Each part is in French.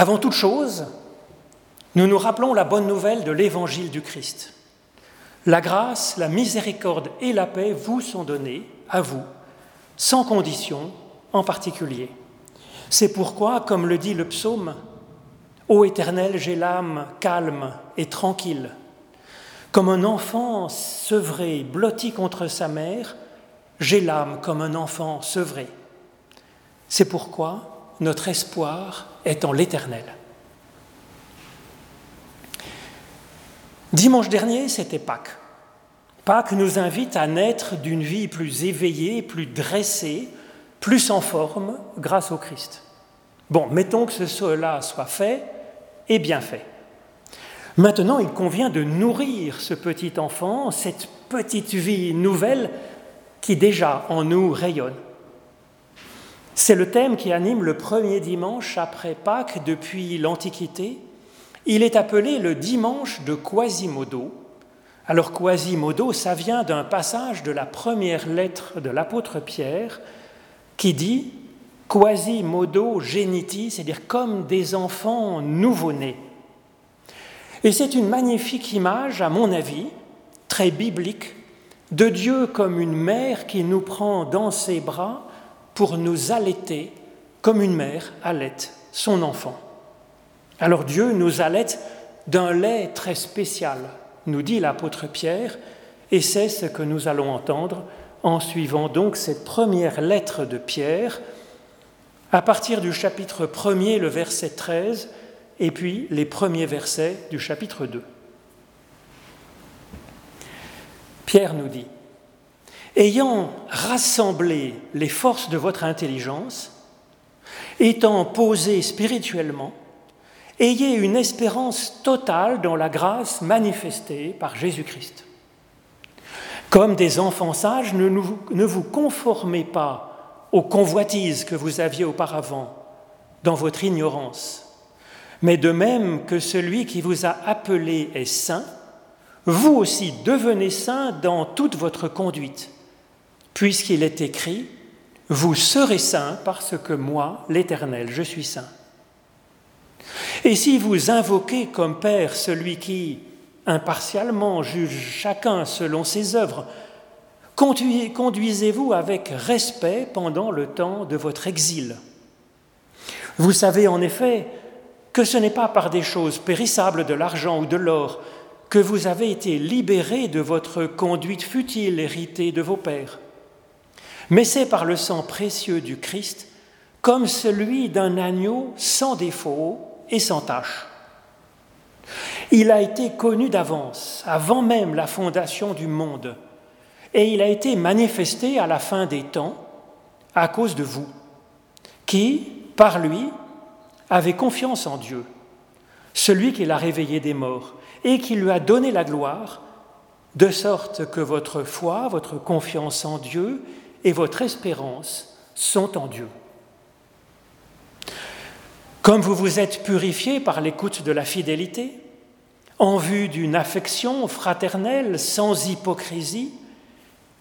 Avant toute chose, nous nous rappelons la bonne nouvelle de l'évangile du Christ. La grâce, la miséricorde et la paix vous sont données, à vous, sans condition en particulier. C'est pourquoi, comme le dit le psaume, Ô Éternel, j'ai l'âme calme et tranquille. Comme un enfant sevré, blotti contre sa mère, j'ai l'âme comme un enfant sevré. C'est pourquoi notre espoir est en l'Éternel. Dimanche dernier, c'était Pâques. Pâques nous invite à naître d'une vie plus éveillée, plus dressée, plus en forme grâce au Christ. Bon, mettons que cela soit fait et bien fait. Maintenant, il convient de nourrir ce petit enfant, cette petite vie nouvelle qui déjà en nous rayonne. C'est le thème qui anime le premier dimanche après Pâques depuis l'Antiquité. Il est appelé le dimanche de Quasimodo. Alors Quasimodo, ça vient d'un passage de la première lettre de l'apôtre Pierre qui dit Quasimodo geniti, c'est-à-dire comme des enfants nouveau-nés. Et c'est une magnifique image, à mon avis, très biblique, de Dieu comme une mère qui nous prend dans ses bras pour nous allaiter comme une mère allaite son enfant. Alors Dieu nous allaite d'un lait très spécial, nous dit l'apôtre Pierre, et c'est ce que nous allons entendre en suivant donc cette première lettre de Pierre, à partir du chapitre 1er, le verset 13, et puis les premiers versets du chapitre 2. Pierre nous dit, Ayant rassemblé les forces de votre intelligence, étant posé spirituellement, ayez une espérance totale dans la grâce manifestée par Jésus-Christ. Comme des enfants sages, ne, ne vous conformez pas aux convoitises que vous aviez auparavant dans votre ignorance mais de même que celui qui vous a appelé est saint, vous aussi devenez saint dans toute votre conduite, puisqu'il est écrit, vous serez saints parce que moi, l'Éternel, je suis saint. Et si vous invoquez comme Père celui qui, impartialement, juge chacun selon ses œuvres, conduisez-vous avec respect pendant le temps de votre exil. Vous savez en effet que ce n'est pas par des choses périssables de l'argent ou de l'or que vous avez été libérés de votre conduite futile héritée de vos pères, mais c'est par le sang précieux du Christ, comme celui d'un agneau sans défaut et sans tache. Il a été connu d'avance, avant même la fondation du monde, et il a été manifesté à la fin des temps à cause de vous, qui, par lui, avait confiance en Dieu, celui qui l'a réveillé des morts et qui lui a donné la gloire, de sorte que votre foi, votre confiance en Dieu et votre espérance sont en Dieu. Comme vous vous êtes purifiés par l'écoute de la fidélité, en vue d'une affection fraternelle sans hypocrisie,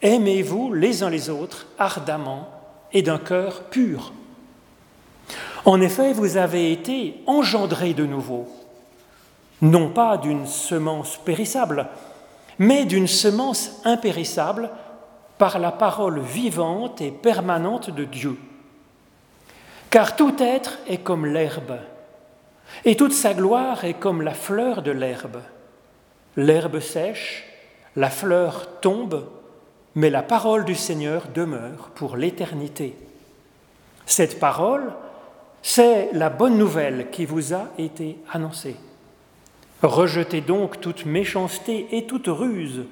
aimez-vous les uns les autres ardemment et d'un cœur pur. En effet, vous avez été engendrés de nouveau, non pas d'une semence périssable, mais d'une semence impérissable par la parole vivante et permanente de Dieu. Car tout être est comme l'herbe, et toute sa gloire est comme la fleur de l'herbe. L'herbe sèche, la fleur tombe, mais la parole du Seigneur demeure pour l'éternité. Cette parole, c'est la bonne nouvelle qui vous a été annoncée. Rejetez donc toute méchanceté et toute ruse,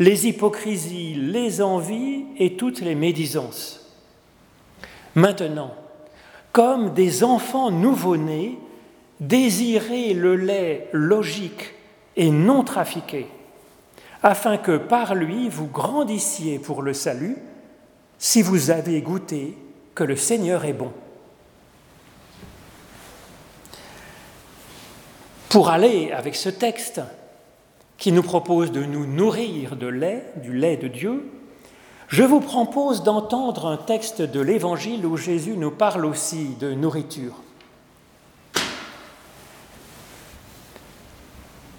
les hypocrisies, les envies et toutes les médisances. Maintenant, comme des enfants nouveau-nés, désirez le lait logique et non trafiqué, afin que par lui vous grandissiez pour le salut, si vous avez goûté que le Seigneur est bon. Pour aller avec ce texte qui nous propose de nous nourrir de lait, du lait de Dieu, je vous propose d'entendre un texte de l'Évangile où Jésus nous parle aussi de nourriture.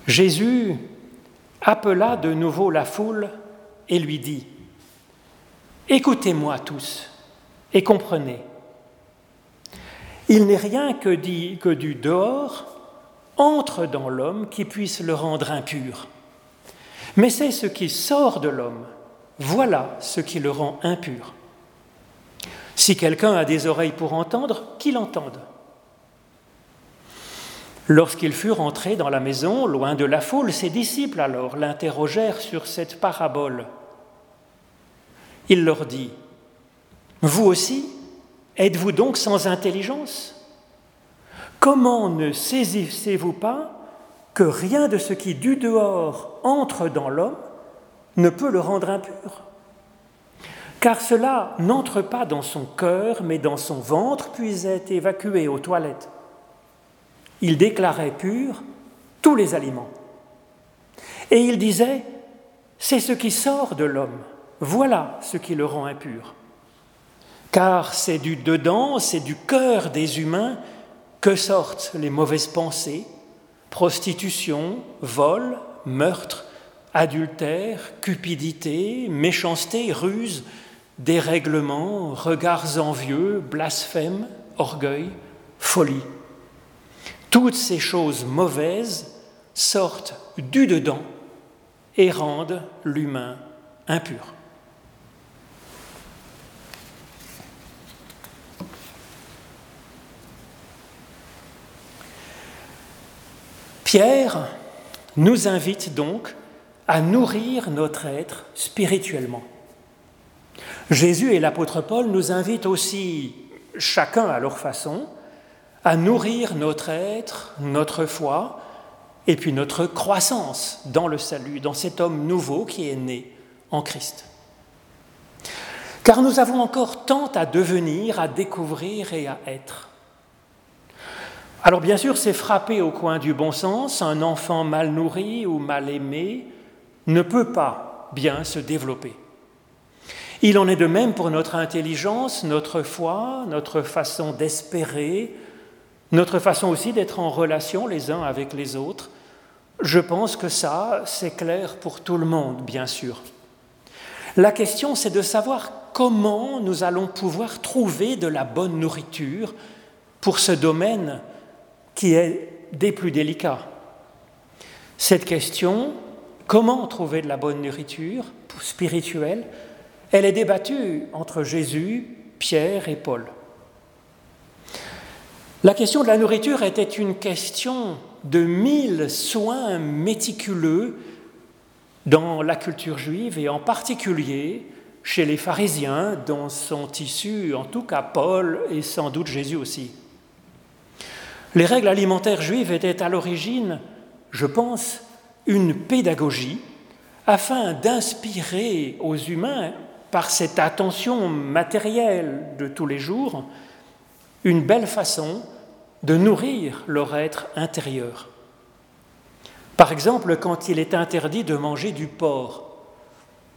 Jésus appela de nouveau la foule et lui dit, Écoutez-moi tous et comprenez. Il n'est rien que, que du dehors entre dans l'homme qui puisse le rendre impur. Mais c'est ce qui sort de l'homme, voilà ce qui le rend impur. Si quelqu'un a des oreilles pour entendre, qu'il entende. Lorsqu'il fut rentré dans la maison, loin de la foule, ses disciples alors l'interrogèrent sur cette parabole. Il leur dit, Vous aussi, êtes-vous donc sans intelligence? Comment ne saisissez-vous pas que rien de ce qui du dehors entre dans l'homme ne peut le rendre impur? Car cela n'entre pas dans son cœur, mais dans son ventre, puis est évacué aux toilettes. Il déclarait pur tous les aliments. Et il disait, c'est ce qui sort de l'homme, voilà ce qui le rend impur. Car c'est du dedans, c'est du cœur des humains que sortent les mauvaises pensées, prostitution, vol, meurtre, adultère, cupidité, méchanceté, ruse, dérèglements, regards envieux, blasphèmes, orgueil, folie. Toutes ces choses mauvaises sortent du dedans et rendent l'humain impur. Pierre nous invite donc à nourrir notre être spirituellement. Jésus et l'apôtre Paul nous invitent aussi, chacun à leur façon, à nourrir notre être, notre foi, et puis notre croissance dans le salut, dans cet homme nouveau qui est né en Christ. Car nous avons encore tant à devenir, à découvrir et à être. Alors bien sûr, c'est frappé au coin du bon sens, un enfant mal nourri ou mal aimé ne peut pas bien se développer. Il en est de même pour notre intelligence, notre foi, notre façon d'espérer, notre façon aussi d'être en relation les uns avec les autres. Je pense que ça, c'est clair pour tout le monde, bien sûr. La question, c'est de savoir comment nous allons pouvoir trouver de la bonne nourriture pour ce domaine qui est des plus délicats. Cette question, comment trouver de la bonne nourriture spirituelle, elle est débattue entre Jésus, Pierre et Paul. La question de la nourriture était une question de mille soins méticuleux dans la culture juive et en particulier chez les pharisiens dont sont issus en tout cas Paul et sans doute Jésus aussi. Les règles alimentaires juives étaient à l'origine, je pense, une pédagogie afin d'inspirer aux humains par cette attention matérielle de tous les jours, une belle façon de nourrir leur être intérieur. Par exemple, quand il est interdit de manger du porc,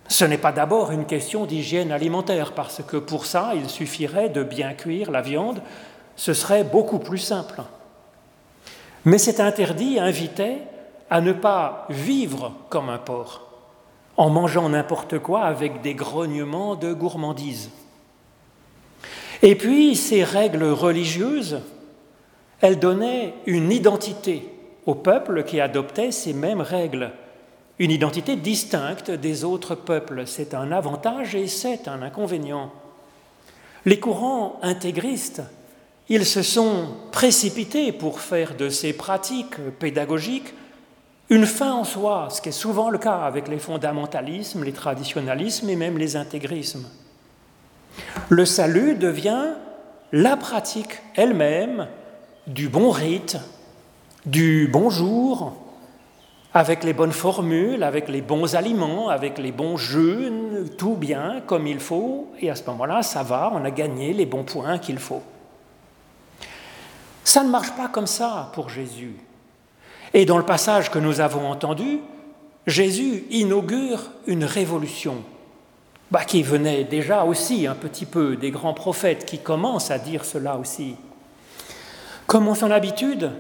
ce n'est pas d'abord une question d'hygiène alimentaire, parce que pour ça, il suffirait de bien cuire la viande, ce serait beaucoup plus simple. Mais cet interdit invitait à ne pas vivre comme un porc, en mangeant n'importe quoi avec des grognements de gourmandise. Et puis, ces règles religieuses, elles donnaient une identité au peuple qui adoptait ces mêmes règles, une identité distincte des autres peuples. C'est un avantage et c'est un inconvénient. Les courants intégristes, ils se sont précipités pour faire de ces pratiques pédagogiques une fin en soi, ce qui est souvent le cas avec les fondamentalismes, les traditionalismes et même les intégrismes. Le salut devient la pratique elle-même du bon rite, du bonjour, avec les bonnes formules, avec les bons aliments, avec les bons jeûnes, tout bien comme il faut, et à ce moment-là, ça va, on a gagné les bons points qu'il faut. Ça ne marche pas comme ça pour Jésus. Et dans le passage que nous avons entendu, Jésus inaugure une révolution bah, qui venait déjà aussi un petit peu des grands prophètes qui commencent à dire cela aussi. Comme en son habitude,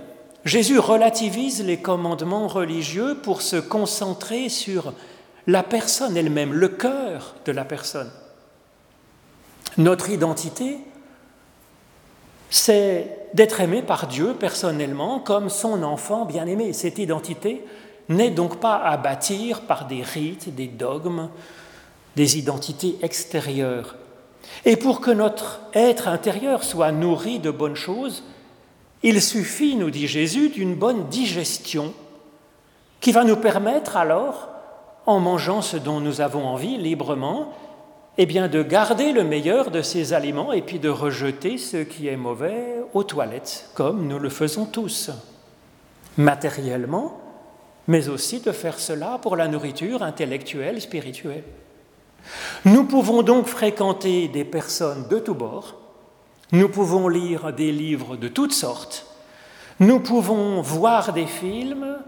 Jésus relativise les commandements religieux pour se concentrer sur la personne elle-même, le cœur de la personne. Notre identité, c'est d'être aimé par Dieu personnellement comme son enfant bien-aimé. Cette identité n'est donc pas à bâtir par des rites, des dogmes, des identités extérieures. Et pour que notre être intérieur soit nourri de bonnes choses, il suffit, nous dit Jésus, d'une bonne digestion qui va nous permettre alors, en mangeant ce dont nous avons envie librement, eh bien de garder le meilleur de ces aliments et puis de rejeter ce qui est mauvais aux toilettes, comme nous le faisons tous, matériellement, mais aussi de faire cela pour la nourriture intellectuelle, spirituelle. Nous pouvons donc fréquenter des personnes de tous bords, nous pouvons lire des livres de toutes sortes, nous pouvons voir des films,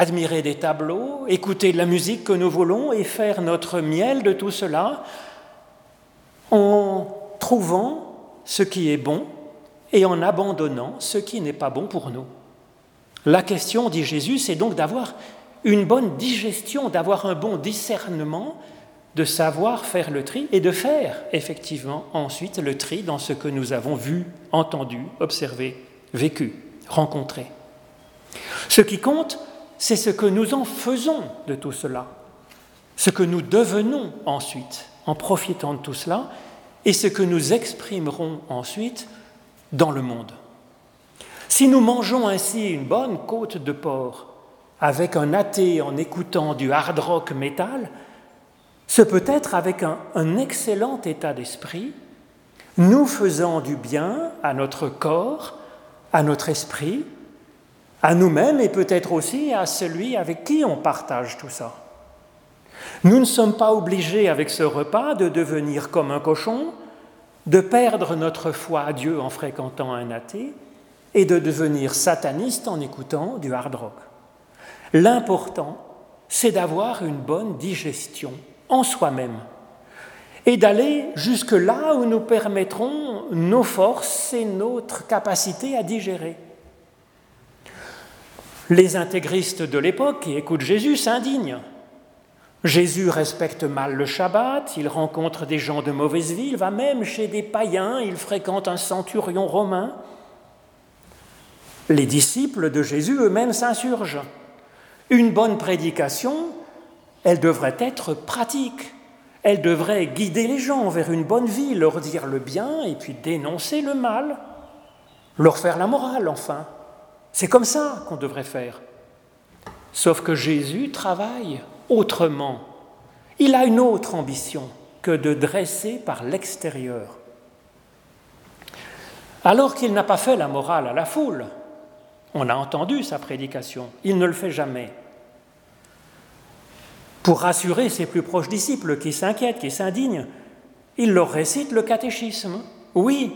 admirer des tableaux, écouter la musique que nous voulons et faire notre miel de tout cela en trouvant ce qui est bon et en abandonnant ce qui n'est pas bon pour nous. La question, dit Jésus, c'est donc d'avoir une bonne digestion, d'avoir un bon discernement, de savoir faire le tri et de faire effectivement ensuite le tri dans ce que nous avons vu, entendu, observé, vécu, rencontré. Ce qui compte, c'est ce que nous en faisons de tout cela, ce que nous devenons ensuite en profitant de tout cela, et ce que nous exprimerons ensuite dans le monde. Si nous mangeons ainsi une bonne côte de porc avec un athée en écoutant du hard rock métal, ce peut être avec un, un excellent état d'esprit, nous faisant du bien à notre corps, à notre esprit, à nous-mêmes et peut-être aussi à celui avec qui on partage tout ça. Nous ne sommes pas obligés avec ce repas de devenir comme un cochon, de perdre notre foi à Dieu en fréquentant un athée et de devenir sataniste en écoutant du hard rock. L'important, c'est d'avoir une bonne digestion en soi-même et d'aller jusque là où nous permettrons nos forces et notre capacité à digérer. Les intégristes de l'époque qui écoutent Jésus s'indignent. Jésus respecte mal le Shabbat, il rencontre des gens de mauvaise vie, il va même chez des païens, il fréquente un centurion romain. Les disciples de Jésus eux-mêmes s'insurgent. Une bonne prédication, elle devrait être pratique, elle devrait guider les gens vers une bonne vie, leur dire le bien et puis dénoncer le mal, leur faire la morale enfin. C'est comme ça qu'on devrait faire. Sauf que Jésus travaille autrement. Il a une autre ambition que de dresser par l'extérieur. Alors qu'il n'a pas fait la morale à la foule, on a entendu sa prédication, il ne le fait jamais. Pour rassurer ses plus proches disciples qui s'inquiètent, qui s'indignent, il leur récite le catéchisme. Oui,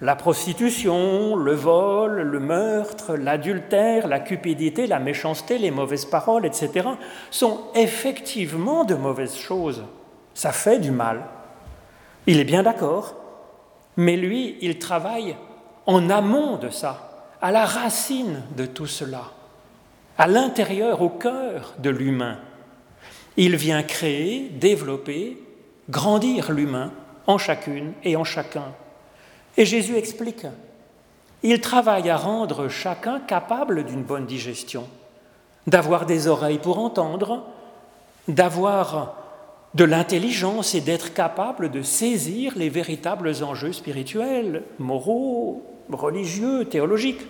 la prostitution, le vol, le meurtre, l'adultère, la cupidité, la méchanceté, les mauvaises paroles, etc., sont effectivement de mauvaises choses. Ça fait du mal. Il est bien d'accord, mais lui, il travaille en amont de ça, à la racine de tout cela, à l'intérieur, au cœur de l'humain. Il vient créer, développer, grandir l'humain en chacune et en chacun. Et Jésus explique, il travaille à rendre chacun capable d'une bonne digestion, d'avoir des oreilles pour entendre, d'avoir de l'intelligence et d'être capable de saisir les véritables enjeux spirituels, moraux, religieux, théologiques.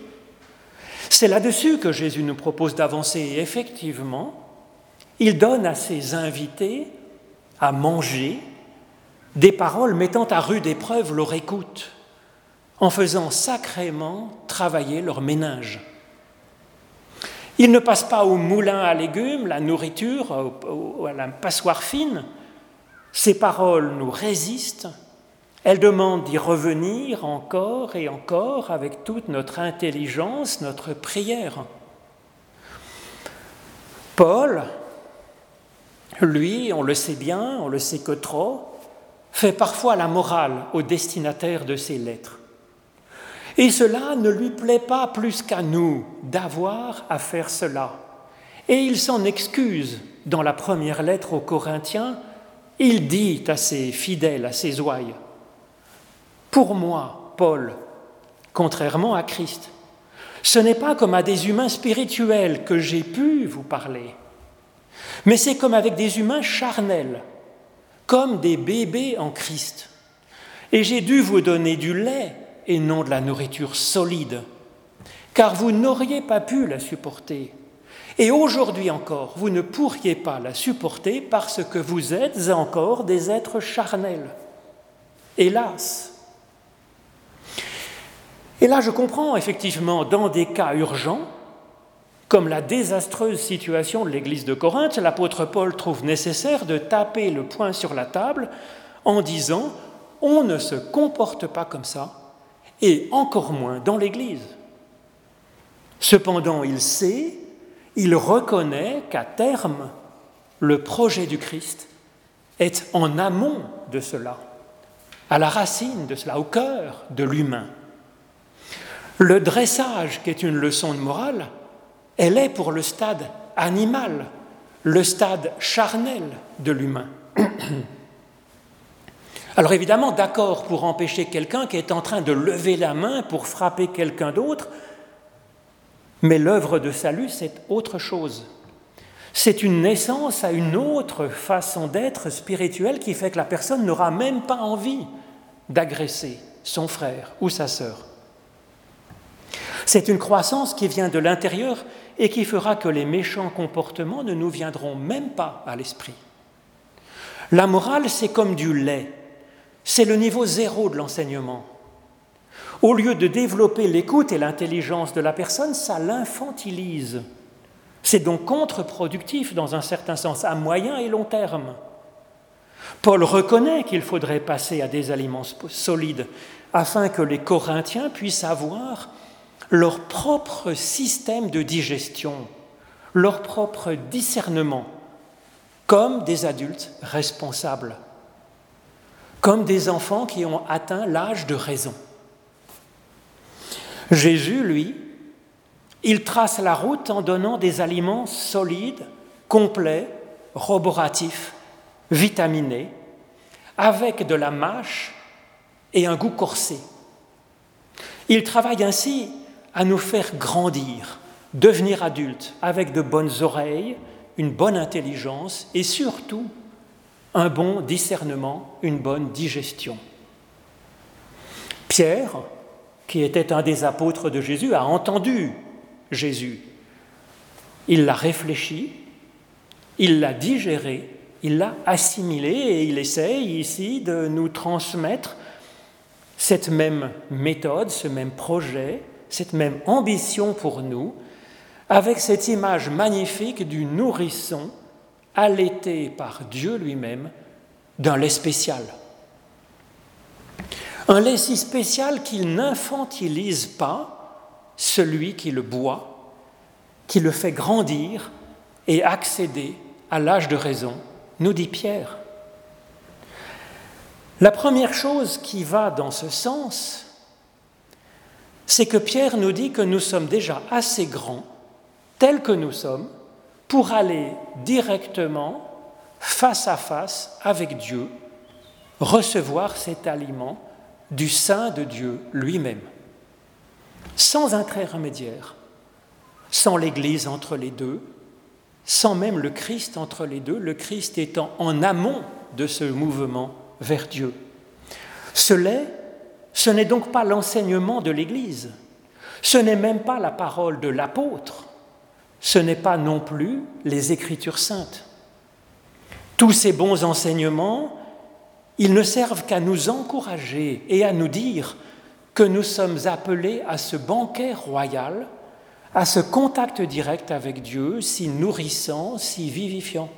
C'est là-dessus que Jésus nous propose d'avancer. Et effectivement, il donne à ses invités à manger des paroles mettant à rude épreuve leur écoute en faisant sacrément travailler leur ménage. Ils ne passent pas au moulin à légumes, la nourriture, à la passoire fine. Ces paroles nous résistent. Elles demandent d'y revenir encore et encore avec toute notre intelligence, notre prière. Paul, lui, on le sait bien, on le sait que trop, fait parfois la morale au destinataire de ses lettres. Et cela ne lui plaît pas plus qu'à nous d'avoir à faire cela. Et il s'en excuse dans la première lettre aux Corinthiens. Il dit à ses fidèles, à ses ouailles, Pour moi, Paul, contrairement à Christ, ce n'est pas comme à des humains spirituels que j'ai pu vous parler, mais c'est comme avec des humains charnels, comme des bébés en Christ. Et j'ai dû vous donner du lait et non de la nourriture solide, car vous n'auriez pas pu la supporter. Et aujourd'hui encore, vous ne pourriez pas la supporter parce que vous êtes encore des êtres charnels. Hélas. Et là, je comprends effectivement, dans des cas urgents, comme la désastreuse situation de l'Église de Corinthe, l'apôtre Paul trouve nécessaire de taper le poing sur la table en disant on ne se comporte pas comme ça, et encore moins dans l'Église. Cependant, il sait, il reconnaît qu'à terme, le projet du Christ est en amont de cela, à la racine de cela, au cœur de l'humain. Le dressage, qui est une leçon de morale, elle est pour le stade animal, le stade charnel de l'humain. Alors évidemment, d'accord pour empêcher quelqu'un qui est en train de lever la main pour frapper quelqu'un d'autre, mais l'œuvre de salut, c'est autre chose. C'est une naissance à une autre façon d'être spirituelle qui fait que la personne n'aura même pas envie d'agresser son frère ou sa sœur. C'est une croissance qui vient de l'intérieur et qui fera que les méchants comportements ne nous viendront même pas à l'esprit. La morale, c'est comme du lait. C'est le niveau zéro de l'enseignement. Au lieu de développer l'écoute et l'intelligence de la personne, ça l'infantilise. C'est donc contre-productif dans un certain sens, à moyen et long terme. Paul reconnaît qu'il faudrait passer à des aliments solides afin que les Corinthiens puissent avoir leur propre système de digestion, leur propre discernement, comme des adultes responsables comme des enfants qui ont atteint l'âge de raison. Jésus, lui, il trace la route en donnant des aliments solides, complets, roboratifs, vitaminés, avec de la mâche et un goût corsé. Il travaille ainsi à nous faire grandir, devenir adultes, avec de bonnes oreilles, une bonne intelligence et surtout un bon discernement, une bonne digestion. Pierre, qui était un des apôtres de Jésus, a entendu Jésus. Il l'a réfléchi, il l'a digéré, il l'a assimilé et il essaye ici de nous transmettre cette même méthode, ce même projet, cette même ambition pour nous, avec cette image magnifique du nourrisson allaité par Dieu lui-même d'un lait spécial. Un lait si spécial qu'il n'infantilise pas celui qui le boit, qui le fait grandir et accéder à l'âge de raison, nous dit Pierre. La première chose qui va dans ce sens, c'est que Pierre nous dit que nous sommes déjà assez grands, tels que nous sommes, pour aller directement face à face avec Dieu, recevoir cet aliment du sein de Dieu lui-même, sans intermédiaire, sans l'Église entre les deux, sans même le Christ entre les deux, le Christ étant en amont de ce mouvement vers Dieu. Ce lait, ce n'est donc pas l'enseignement de l'Église, ce n'est même pas la parole de l'apôtre, ce n'est pas non plus les Écritures saintes. Tous ces bons enseignements, ils ne servent qu'à nous encourager et à nous dire que nous sommes appelés à ce banquet royal, à ce contact direct avec Dieu, si nourrissant, si vivifiant.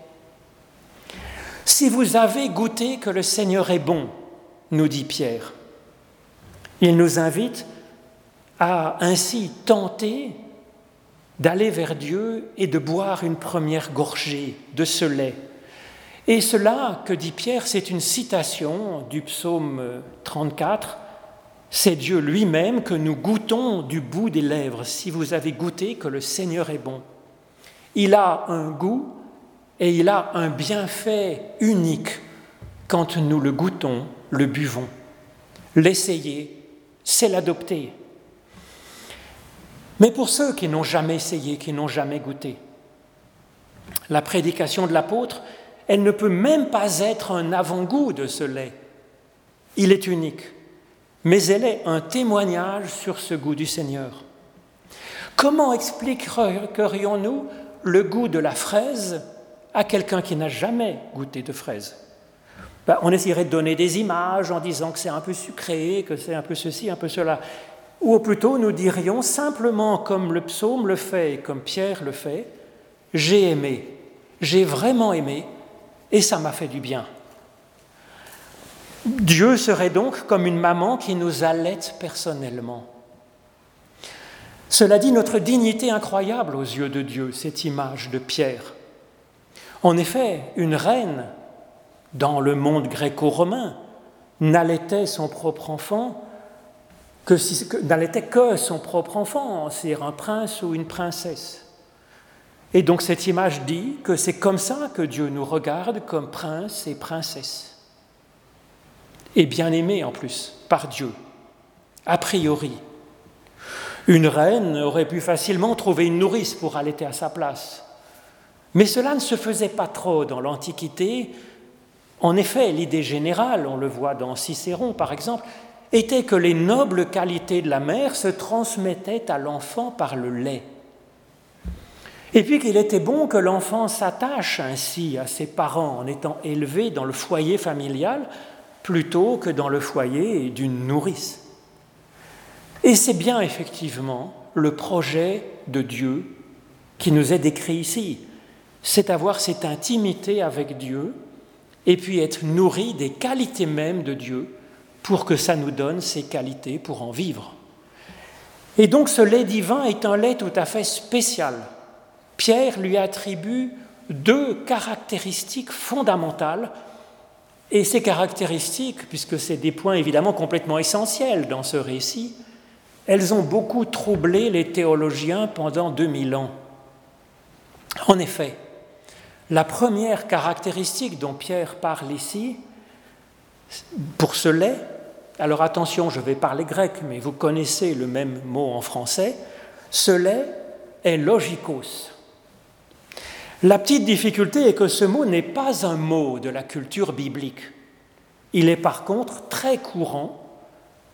Si vous avez goûté que le Seigneur est bon, nous dit Pierre, il nous invite à ainsi tenter d'aller vers Dieu et de boire une première gorgée de ce lait. Et cela, que dit Pierre, c'est une citation du psaume 34, c'est Dieu lui-même que nous goûtons du bout des lèvres, si vous avez goûté que le Seigneur est bon. Il a un goût et il a un bienfait unique quand nous le goûtons, le buvons. L'essayer, c'est l'adopter. Mais pour ceux qui n'ont jamais essayé, qui n'ont jamais goûté, la prédication de l'apôtre, elle ne peut même pas être un avant-goût de ce lait. Il est unique, mais elle est un témoignage sur ce goût du Seigneur. Comment expliquerions-nous le goût de la fraise à quelqu'un qui n'a jamais goûté de fraise? Ben, On essaierait de donner des images en disant que c'est un peu sucré, que c'est un peu ceci, un peu cela. Ou plutôt, nous dirions simplement comme le psaume le fait et comme Pierre le fait, j'ai aimé, j'ai vraiment aimé, et ça m'a fait du bien. Dieu serait donc comme une maman qui nous allait personnellement. Cela dit notre dignité incroyable aux yeux de Dieu, cette image de Pierre. En effet, une reine, dans le monde gréco-romain, n'allaitait son propre enfant que, si, n'allaitait que son propre enfant, c'est un prince ou une princesse. Et donc cette image dit que c'est comme ça que Dieu nous regarde comme prince et princesse. Et bien aimé en plus, par Dieu, a priori. Une reine aurait pu facilement trouver une nourrice pour allaiter à sa place. Mais cela ne se faisait pas trop dans l'Antiquité. En effet, l'idée générale, on le voit dans Cicéron par exemple, était que les nobles qualités de la mère se transmettaient à l'enfant par le lait. Et puis qu'il était bon que l'enfant s'attache ainsi à ses parents en étant élevé dans le foyer familial plutôt que dans le foyer d'une nourrice. Et c'est bien effectivement le projet de Dieu qui nous est décrit ici, c'est avoir cette intimité avec Dieu et puis être nourri des qualités mêmes de Dieu pour que ça nous donne ces qualités pour en vivre. Et donc ce lait divin est un lait tout à fait spécial. Pierre lui attribue deux caractéristiques fondamentales, et ces caractéristiques, puisque c'est des points évidemment complètement essentiels dans ce récit, elles ont beaucoup troublé les théologiens pendant 2000 ans. En effet, la première caractéristique dont Pierre parle ici, pour ce lait, alors attention, je vais parler grec, mais vous connaissez le même mot en français, ce lait est logikos. La petite difficulté est que ce mot n'est pas un mot de la culture biblique. Il est par contre très courant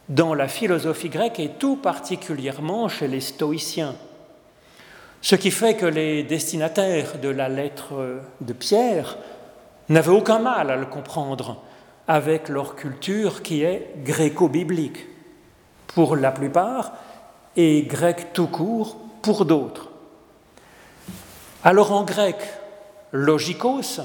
dans la philosophie grecque et tout particulièrement chez les stoïciens. Ce qui fait que les destinataires de la lettre de Pierre n'avaient aucun mal à le comprendre avec leur culture qui est gréco-biblique pour la plupart et grec tout court pour d'autres. Alors en grec, logikos,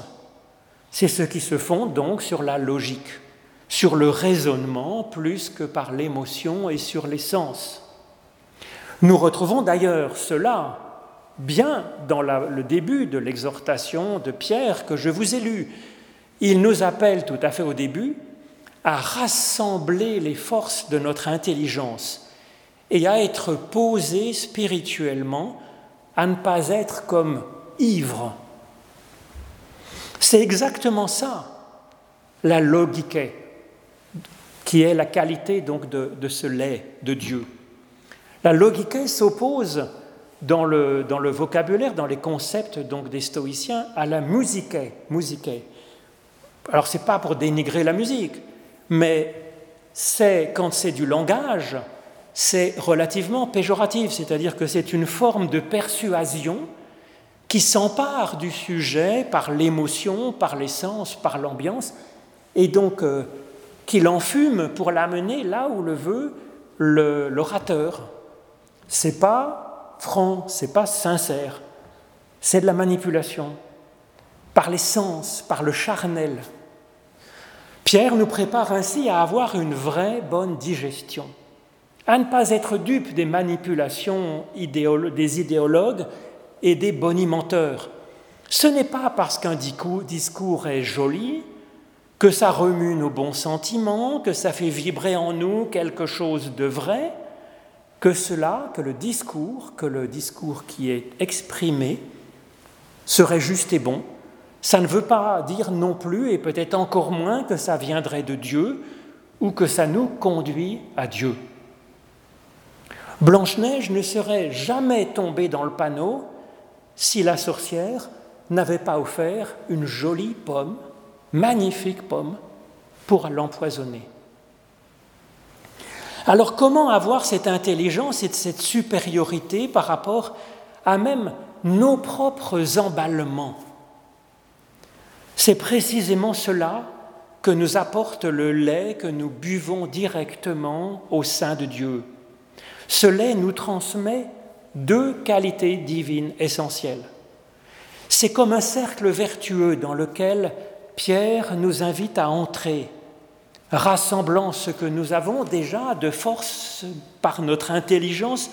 c'est ce qui se fonde donc sur la logique, sur le raisonnement plus que par l'émotion et sur les sens. Nous retrouvons d'ailleurs cela bien dans le début de l'exhortation de Pierre que je vous ai lu, il nous appelle tout à fait au début à rassembler les forces de notre intelligence et à être posé spirituellement, à ne pas être comme ivre. C'est exactement ça, la logique, qui est la qualité donc de, ce lait de Dieu. La logique s'oppose dans le, dans le, vocabulaire, dans les concepts donc des stoïciens, à la musique, musique alors ce n'est pas pour dénigrer la musique, mais c'est quand c'est du langage, c'est relativement péjoratif, c'est-à-dire que c'est une forme de persuasion qui s'empare du sujet par l'émotion, par l'essence, par l'ambiance, et donc euh, qui l'enfume pour l'amener là où le veut l'orateur. C'est pas franc, c'est pas sincère, c'est de la manipulation par les sens, par le charnel. Pierre nous prépare ainsi à avoir une vraie bonne digestion, à ne pas être dupe des manipulations des idéologues et des bonimenteurs. Ce n'est pas parce qu'un discours est joli que ça remue nos bons sentiments, que ça fait vibrer en nous quelque chose de vrai, que cela, que le discours, que le discours qui est exprimé serait juste et bon. Ça ne veut pas dire non plus, et peut-être encore moins, que ça viendrait de Dieu ou que ça nous conduit à Dieu. Blanche-Neige ne serait jamais tombée dans le panneau si la sorcière n'avait pas offert une jolie pomme, magnifique pomme, pour l'empoisonner. Alors comment avoir cette intelligence et cette supériorité par rapport à même nos propres emballements? C'est précisément cela que nous apporte le lait que nous buvons directement au sein de Dieu. Ce lait nous transmet deux qualités divines essentielles. C'est comme un cercle vertueux dans lequel Pierre nous invite à entrer rassemblant ce que nous avons déjà de force par notre intelligence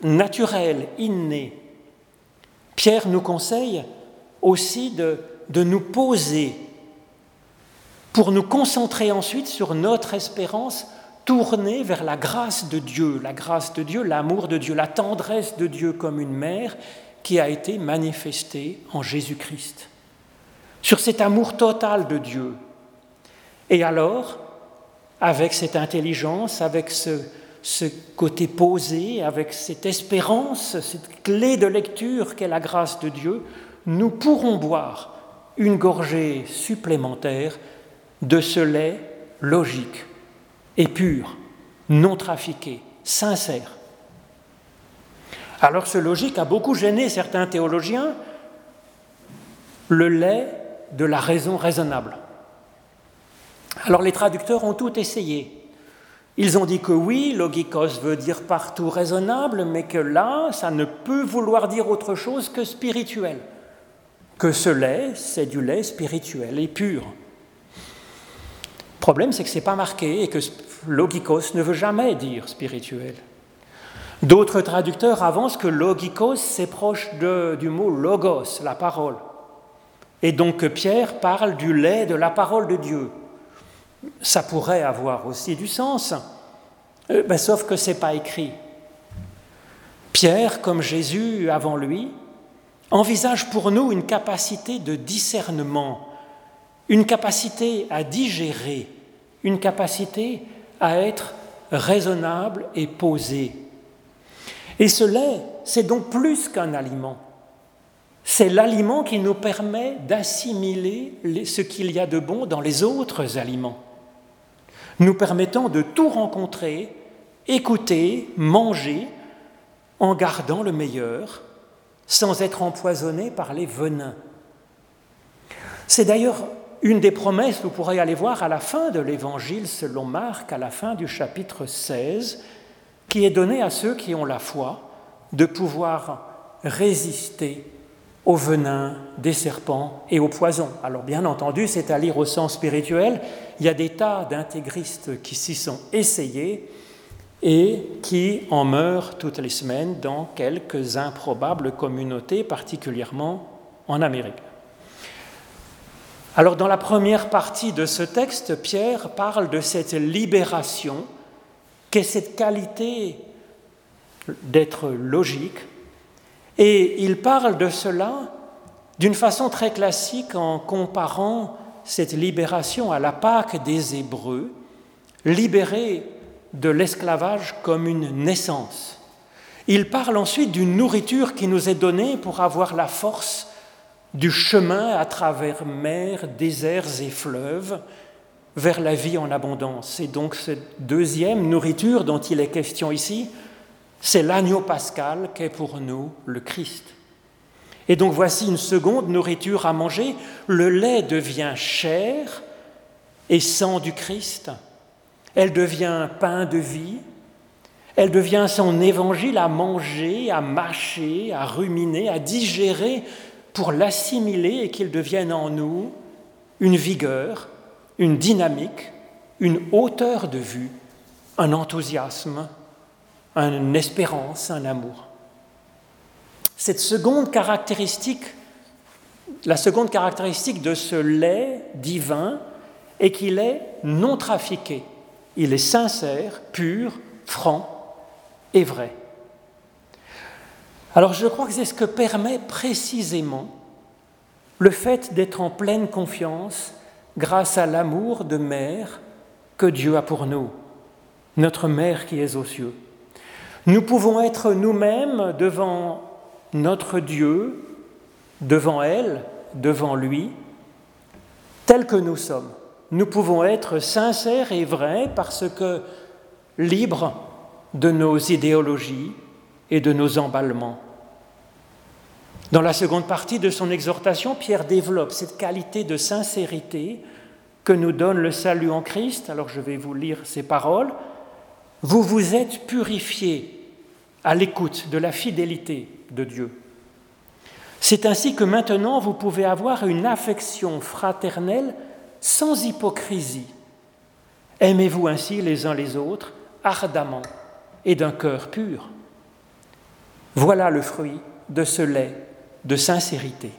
naturelle, innée. Pierre nous conseille aussi de, de nous poser pour nous concentrer ensuite sur notre espérance tournée vers la grâce de Dieu, la grâce de Dieu, l'amour de Dieu, la tendresse de Dieu comme une mère qui a été manifestée en Jésus-Christ. Sur cet amour total de Dieu. Et alors, avec cette intelligence, avec ce, côté posé, avec cette espérance, cette clé de lecture qu'est la grâce de Dieu, nous pourrons boire une gorgée supplémentaire de ce lait logique et pur, non trafiqué, sincère. Alors ce logique a beaucoup gêné certains théologiens, le lait de la raison raisonnable. Alors les traducteurs ont tout essayé. Ils ont dit que oui, logikos veut dire partout raisonnable, mais que là, ça ne peut vouloir dire autre chose que spirituel. Que ce lait, c'est du lait spirituel et pur. Le problème, c'est que ce n'est pas marqué et que logikos ne veut jamais dire spirituel. D'autres traducteurs avancent que logikos, c'est proche du mot logos, la parole. Et donc Pierre parle du lait de la parole de Dieu ça pourrait avoir aussi du sens, euh, ben, sauf que ce n'est pas écrit. Pierre, comme Jésus avant lui, envisage pour nous une capacité de discernement, une capacité à digérer, une capacité à être raisonnable et posé. Et ce lait, c'est donc plus qu'un aliment. C'est l'aliment qui nous permet d'assimiler ce qu'il y a de bon dans les autres aliments nous permettant de tout rencontrer, écouter, manger, en gardant le meilleur, sans être empoisonné par les venins. C'est d'ailleurs une des promesses, vous pourrez aller voir à la fin de l'Évangile selon Marc, à la fin du chapitre 16, qui est donnée à ceux qui ont la foi de pouvoir résister au venin des serpents et au poison. Alors bien entendu, c'est à lire au sens spirituel. Il y a des tas d'intégristes qui s'y sont essayés et qui en meurent toutes les semaines dans quelques improbables communautés, particulièrement en Amérique. Alors dans la première partie de ce texte, Pierre parle de cette libération qu'est cette qualité d'être logique, et il parle de cela d'une façon très classique en comparant cette libération à la Pâque des Hébreux, libérés de l'esclavage comme une naissance. Il parle ensuite d'une nourriture qui nous est donnée pour avoir la force du chemin à travers mer, déserts et fleuves vers la vie en abondance. Et donc cette deuxième nourriture dont il est question ici, c'est l'agneau pascal qu'est pour nous le Christ. Et donc voici une seconde nourriture à manger. Le lait devient chair et sang du Christ. Elle devient pain de vie. Elle devient son évangile à manger, à mâcher, à ruminer, à digérer pour l'assimiler et qu'il devienne en nous une vigueur, une dynamique, une hauteur de vue, un enthousiasme, une espérance, un amour. Cette seconde caractéristique, la seconde caractéristique de ce lait divin et qu'il est non trafiqué. Il est sincère, pur, franc et vrai. Alors je crois que c'est ce que permet précisément le fait d'être en pleine confiance grâce à l'amour de mère que Dieu a pour nous, notre mère qui est aux cieux. Nous pouvons être nous-mêmes devant notre Dieu, devant elle, devant lui, tels que nous sommes. Nous pouvons être sincères et vrais parce que libres de nos idéologies et de nos emballements. Dans la seconde partie de son exhortation, Pierre développe cette qualité de sincérité que nous donne le salut en Christ. Alors je vais vous lire ces paroles. Vous vous êtes purifiés à l'écoute de la fidélité de Dieu. C'est ainsi que maintenant vous pouvez avoir une affection fraternelle sans hypocrisie. Aimez-vous ainsi les uns les autres ardemment et d'un cœur pur? Voilà le fruit de ce lait de sincérité.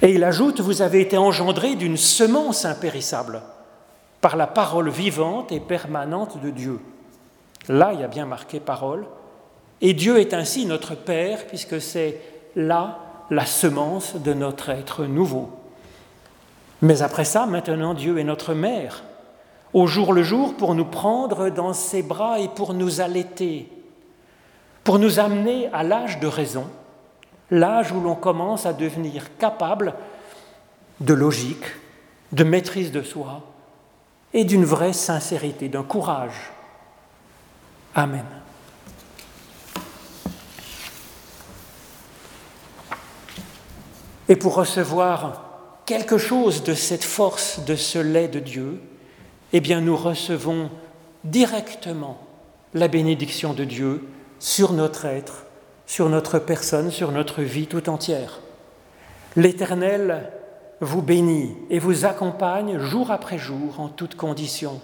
Et il ajoute, vous avez été engendrés d'une semence impérissable par la parole vivante et permanente de Dieu. Là, il y a bien marqué parole. Et Dieu est ainsi notre Père, puisque c'est là la semence de notre être nouveau. Mais après ça, maintenant, Dieu est notre Mère, au jour le jour, pour nous prendre dans ses bras et pour nous allaiter, pour nous amener à l'âge de raison, l'âge où l'on commence à devenir capable de logique, de maîtrise de soi et d'une vraie sincérité, d'un courage. Amen. Et pour recevoir quelque chose de cette force, de ce lait de Dieu, eh bien nous recevons directement la bénédiction de Dieu sur notre être, sur notre personne, sur notre vie tout entière. L'Éternel vous bénit et vous accompagne jour après jour en toutes conditions.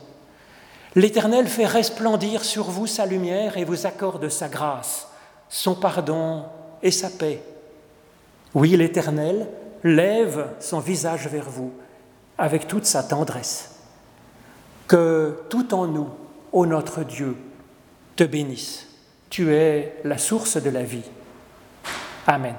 L'Éternel fait resplendir sur vous sa lumière et vous accorde sa grâce, son pardon et sa paix. Oui, l'Éternel lève son visage vers vous avec toute sa tendresse. Que tout en nous, ô notre Dieu, te bénisse. Tu es la source de la vie. Amen.